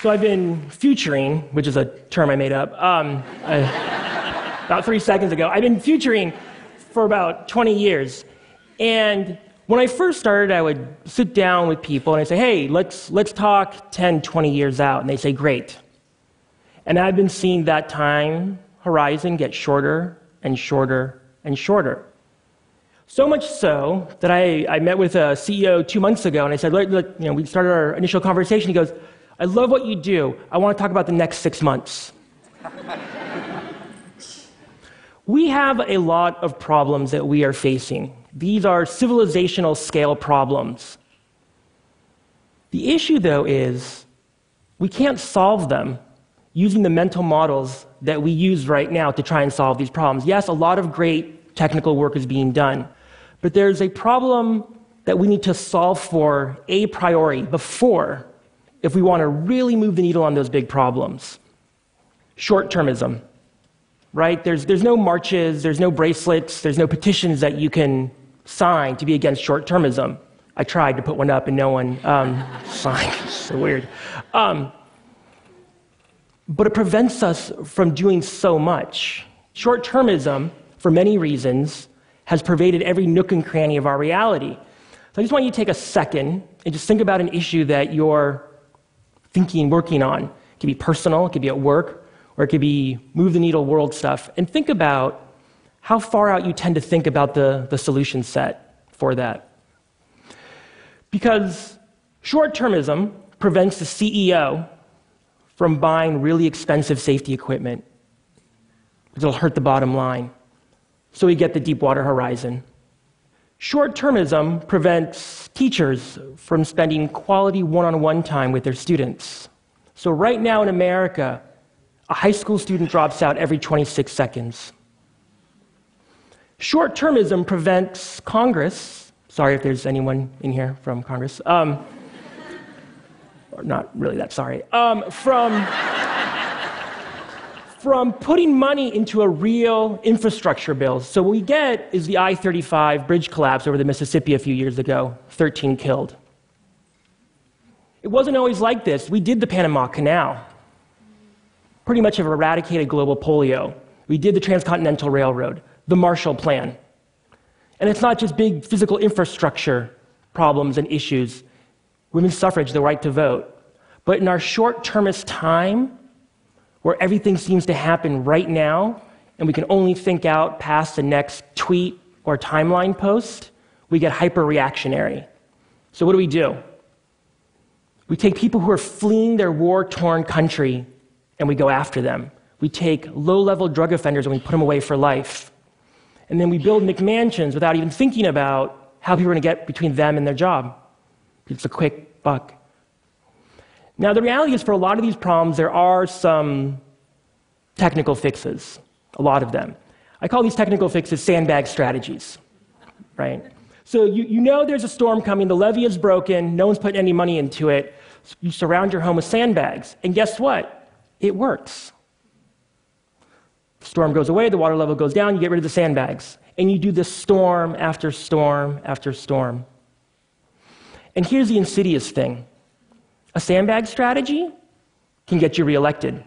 So I've been futuring, which is a term I made up, um, uh, about three seconds ago. I've been futuring for about 20 years. And when I first started, I would sit down with people and I'd say, hey, let's, let's talk 10, 20 years out. And they say, great. And I've been seeing that time horizon get shorter and shorter and shorter. So much so that I, I met with a CEO two months ago and I said, look, look, you know, we started our initial conversation. He goes, I love what you do. I want to talk about the next six months. we have a lot of problems that we are facing. These are civilizational scale problems. The issue, though, is we can't solve them using the mental models that we use right now to try and solve these problems. Yes, a lot of great technical work is being done, but there's a problem that we need to solve for a priori before if we want to really move the needle on those big problems. Short termism, right? There's, there's no marches, there's no bracelets, there's no petitions that you can sign to be against short termism. I tried to put one up and no one um, signed. so weird. Um, but it prevents us from doing so much. Short termism, for many reasons, has pervaded every nook and cranny of our reality. So I just want you to take a second and just think about an issue that you're thinking, working on. It could be personal, it could be at work, or it could be move the needle world stuff. And think about how far out you tend to think about the, the solution set for that. Because short termism prevents the CEO from buying really expensive safety equipment it'll hurt the bottom line. So we get the Deepwater Horizon. Short termism prevents teachers from spending quality one on one time with their students. So, right now in America, a high school student drops out every 26 seconds. Short termism prevents Congress, sorry if there's anyone in here from Congress, um, or not really that sorry, um, from from putting money into a real infrastructure bill. So, what we get is the I 35 bridge collapse over the Mississippi a few years ago 13 killed. It wasn't always like this. We did the Panama Canal, pretty much have eradicated global polio. We did the Transcontinental Railroad, the Marshall Plan. And it's not just big physical infrastructure problems and issues, women's suffrage, the right to vote. But in our short termist time, where everything seems to happen right now, and we can only think out past the next tweet or timeline post, we get hyper reactionary. So, what do we do? We take people who are fleeing their war torn country and we go after them. We take low level drug offenders and we put them away for life. And then we build McMansions without even thinking about how people are going to get between them and their job. It's a quick buck. Now, the reality is, for a lot of these problems, there are some technical fixes, a lot of them. I call these technical fixes sandbag strategies, right? So you, you know there's a storm coming, the levee is broken, no one's putting any money into it. You surround your home with sandbags, and guess what? It works. The storm goes away, the water level goes down, you get rid of the sandbags. And you do this storm after storm after storm. And here's the insidious thing a sandbag strategy can get you reelected.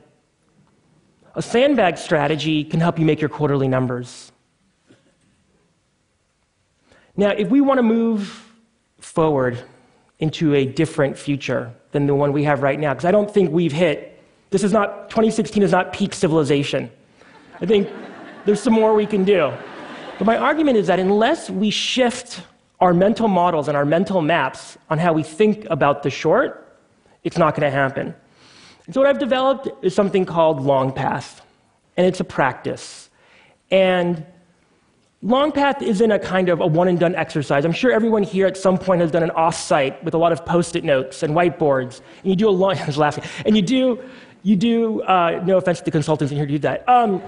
A sandbag strategy can help you make your quarterly numbers. Now, if we want to move forward into a different future than the one we have right now, because I don't think we've hit, this is not, 2016 is not peak civilization. I think there's some more we can do. But my argument is that unless we shift our mental models and our mental maps on how we think about the short, it's not going to happen. And so, what I've developed is something called LongPath, and it's a practice. And LongPath isn't a kind of a one and done exercise. I'm sure everyone here at some point has done an offsite with a lot of post it notes and whiteboards. And you do a long, I was laughing, and you do, you do uh, no offense to the consultants in here do that. Um,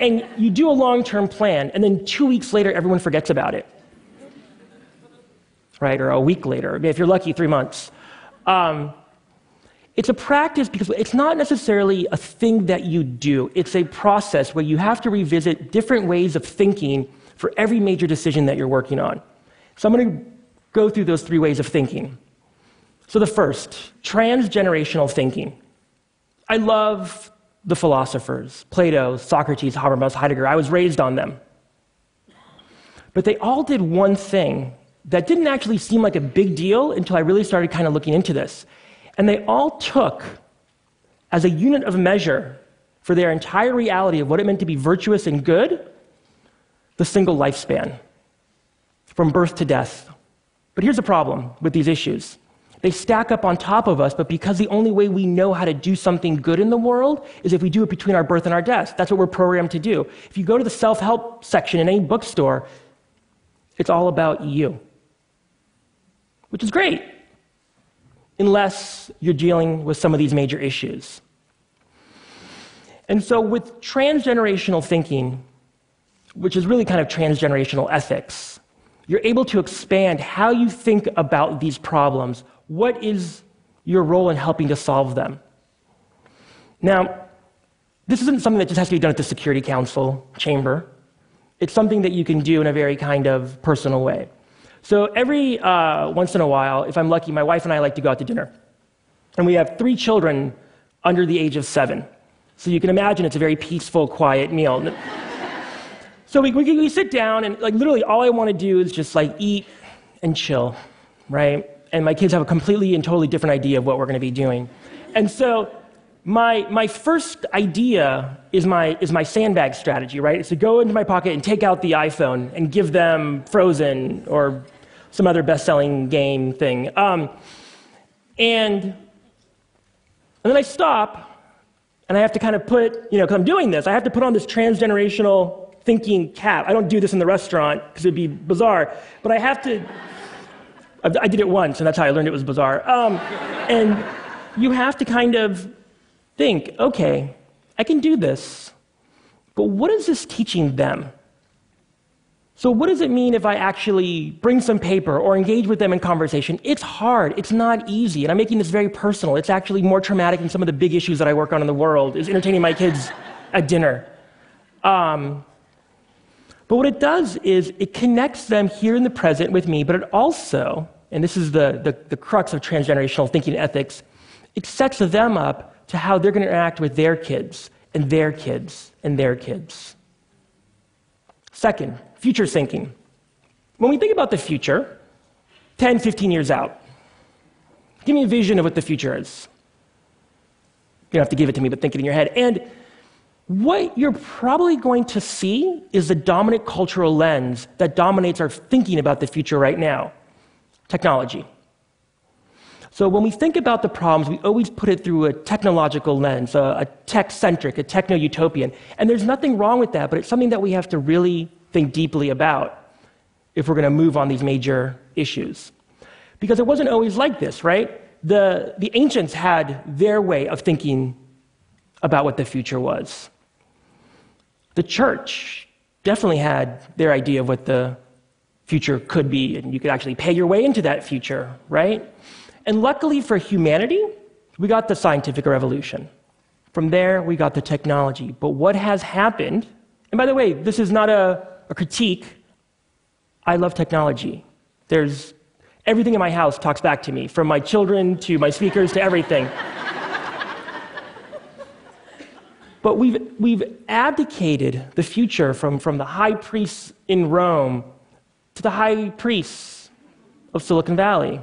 and you do a long term plan, and then two weeks later, everyone forgets about it. Right? Or a week later, if you're lucky, three months. Um, it's a practice because it's not necessarily a thing that you do. It's a process where you have to revisit different ways of thinking for every major decision that you're working on. So I'm going to go through those three ways of thinking. So the first, transgenerational thinking. I love the philosophers Plato, Socrates, Habermas, Heidegger. I was raised on them. But they all did one thing that didn't actually seem like a big deal until I really started kind of looking into this. And they all took, as a unit of measure for their entire reality of what it meant to be virtuous and good, the single lifespan from birth to death. But here's the problem with these issues they stack up on top of us, but because the only way we know how to do something good in the world is if we do it between our birth and our death. That's what we're programmed to do. If you go to the self help section in any bookstore, it's all about you, which is great, unless you're dealing with some of these major issues. And so, with transgenerational thinking, which is really kind of transgenerational ethics, you're able to expand how you think about these problems. What is your role in helping to solve them? Now, this isn't something that just has to be done at the Security Council chamber. It's something that you can do in a very kind of personal way. So, every uh, once in a while, if I'm lucky, my wife and I like to go out to dinner. And we have three children under the age of seven. So, you can imagine it's a very peaceful, quiet meal. So we, we, we sit down, and like literally all I want to do is just like eat and chill, right? And my kids have a completely and totally different idea of what we're going to be doing. And so my, my first idea is my, is my sandbag strategy, right? It's to go into my pocket and take out the iPhone and give them Frozen or some other best selling game thing. Um, and, and then I stop and I have to kind of put, you know, because I'm doing this, I have to put on this transgenerational thinking cap. I don't do this in the restaurant because it'd be bizarre, but I have to. I did it once, and that's how I learned it was bizarre. Um, and you have to kind of think okay, I can do this, but what is this teaching them? So, what does it mean if I actually bring some paper or engage with them in conversation? It's hard. It's not easy. And I'm making this very personal. It's actually more traumatic than some of the big issues that I work on in the world, is entertaining my kids at dinner. Um, but what it does is it connects them here in the present with me, but it also, and this is the, the, the crux of transgenerational thinking ethics, it sets them up to how they're going to interact with their kids and their kids and their kids. Second, future thinking. When we think about the future, 10, 15 years out, give me a vision of what the future is. You don't have to give it to me, but think it in your head. And what you're probably going to see is the dominant cultural lens that dominates our thinking about the future right now technology. So, when we think about the problems, we always put it through a technological lens, a, tech centric, a techno utopian. And there's nothing wrong with that, but it's something that we have to really think deeply about if we're going to move on these major issues. Because it wasn't always like this, right? The, the ancients had their way of thinking about what the future was. The church definitely had their idea of what the future could be, and you could actually pay your way into that future, right? And luckily for humanity, we got the scientific revolution. From there, we got the technology. But what has happened, and by the way, this is not a, a critique. I love technology. There's everything in my house talks back to me, from my children to my speakers to everything. But we've, we've abdicated the future from, from the high priests in Rome to the high priests of Silicon Valley.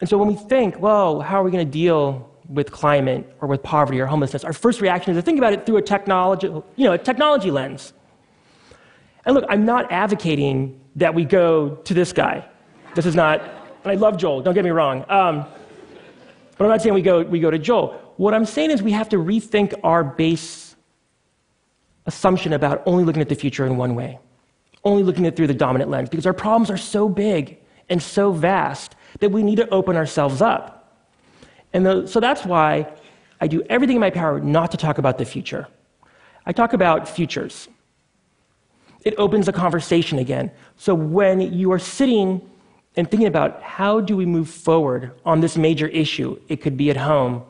And so when we think, well, how are we going to deal with climate or with poverty or homelessness, our first reaction is to think about it through a technology, you know, a technology lens. And look, I'm not advocating that we go to this guy. This is not, and I love Joel, don't get me wrong. Um, but I'm not saying we go, we go to Joel. What I'm saying is we have to rethink our base assumption about only looking at the future in one way, only looking at it through the dominant lens, because our problems are so big and so vast that we need to open ourselves up. And the, so that's why I do everything in my power not to talk about the future. I talk about futures. It opens a conversation again. So when you are sitting and thinking about how do we move forward on this major issue, it could be at home,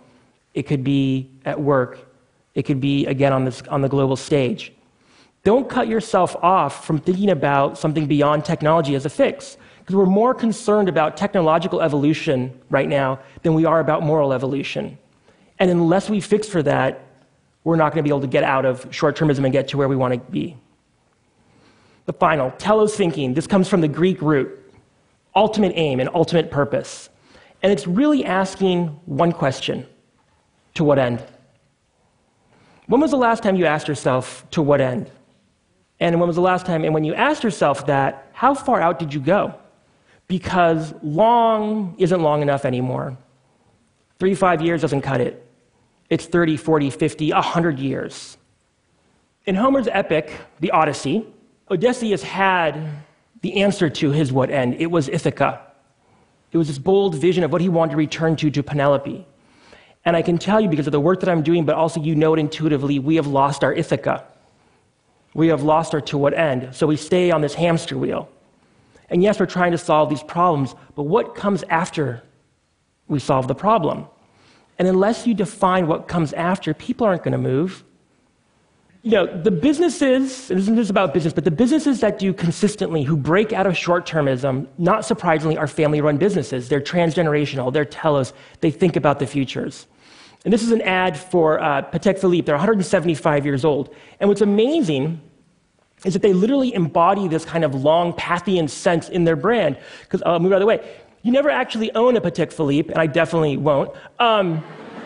it could be at work, it could be again on, this, on the global stage. Don't cut yourself off from thinking about something beyond technology as a fix, because we're more concerned about technological evolution right now than we are about moral evolution. And unless we fix for that, we're not going to be able to get out of short termism and get to where we want to be. The final, telos thinking. This comes from the Greek root ultimate aim and ultimate purpose. And it's really asking one question to what end? When was the last time you asked yourself, to what end? And when was the last time, and when you asked yourself that, how far out did you go? Because long isn't long enough anymore. Three, five years doesn't cut it. It's 30, 40, 50, 100 years. In Homer's epic, the Odyssey, Odysseus had the answer to his what end. It was Ithaca. It was this bold vision of what he wanted to return to to Penelope. And I can tell you because of the work that I'm doing, but also you know it intuitively, we have lost our Ithaca. We have lost our to what end. So we stay on this hamster wheel. And yes, we're trying to solve these problems, but what comes after we solve the problem? And unless you define what comes after, people aren't going to move. You know, the businesses, and this just about business, but the businesses that do consistently, who break out of short termism, not surprisingly, are family run businesses. They're transgenerational, they're telos, they think about the futures. And this is an ad for uh, Patek Philippe. They're 175 years old. And what's amazing is that they literally embody this kind of long Pathian sense in their brand. Because, I'll uh, move out of the way. You never actually own a Patek Philippe, and I definitely won't. Um,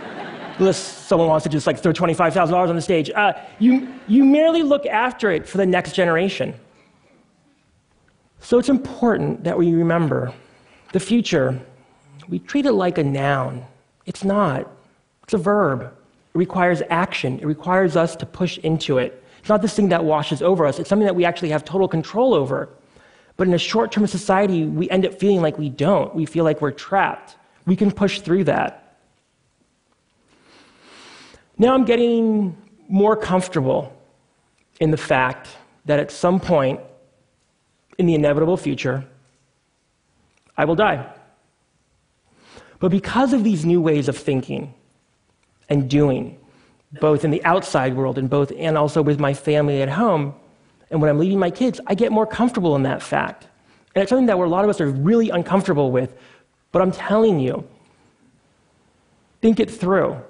unless someone wants to just like throw $25,000 on the stage. Uh, you, you merely look after it for the next generation. So it's important that we remember the future. We treat it like a noun. It's not. It's a verb. It requires action. It requires us to push into it. It's not this thing that washes over us, it's something that we actually have total control over. But in a short term society, we end up feeling like we don't. We feel like we're trapped. We can push through that. Now I'm getting more comfortable in the fact that at some point in the inevitable future, I will die. But because of these new ways of thinking, and doing, both in the outside world and both and also with my family at home. And when I'm leaving my kids, I get more comfortable in that fact. And it's something that a lot of us are really uncomfortable with. But I'm telling you, think it through.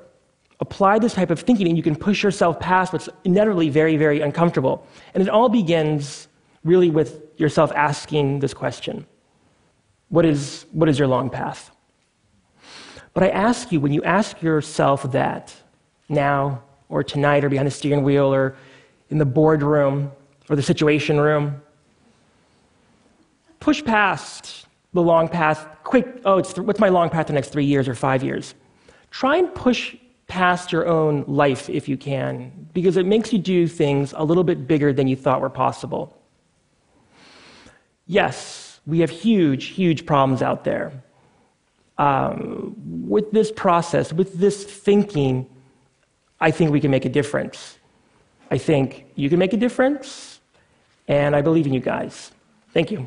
Apply this type of thinking, and you can push yourself past what's inevitably very, very uncomfortable. And it all begins really with yourself asking this question What is, what is your long path? But I ask you, when you ask yourself that now or tonight or behind the steering wheel or in the boardroom or the situation room, push past the long path, quick, oh, th- what's my long path the next three years or five years? Try and push past your own life if you can, because it makes you do things a little bit bigger than you thought were possible. Yes, we have huge, huge problems out there um, with this process, with this thinking, I think we can make a difference. I think you can make a difference, and I believe in you guys. Thank you.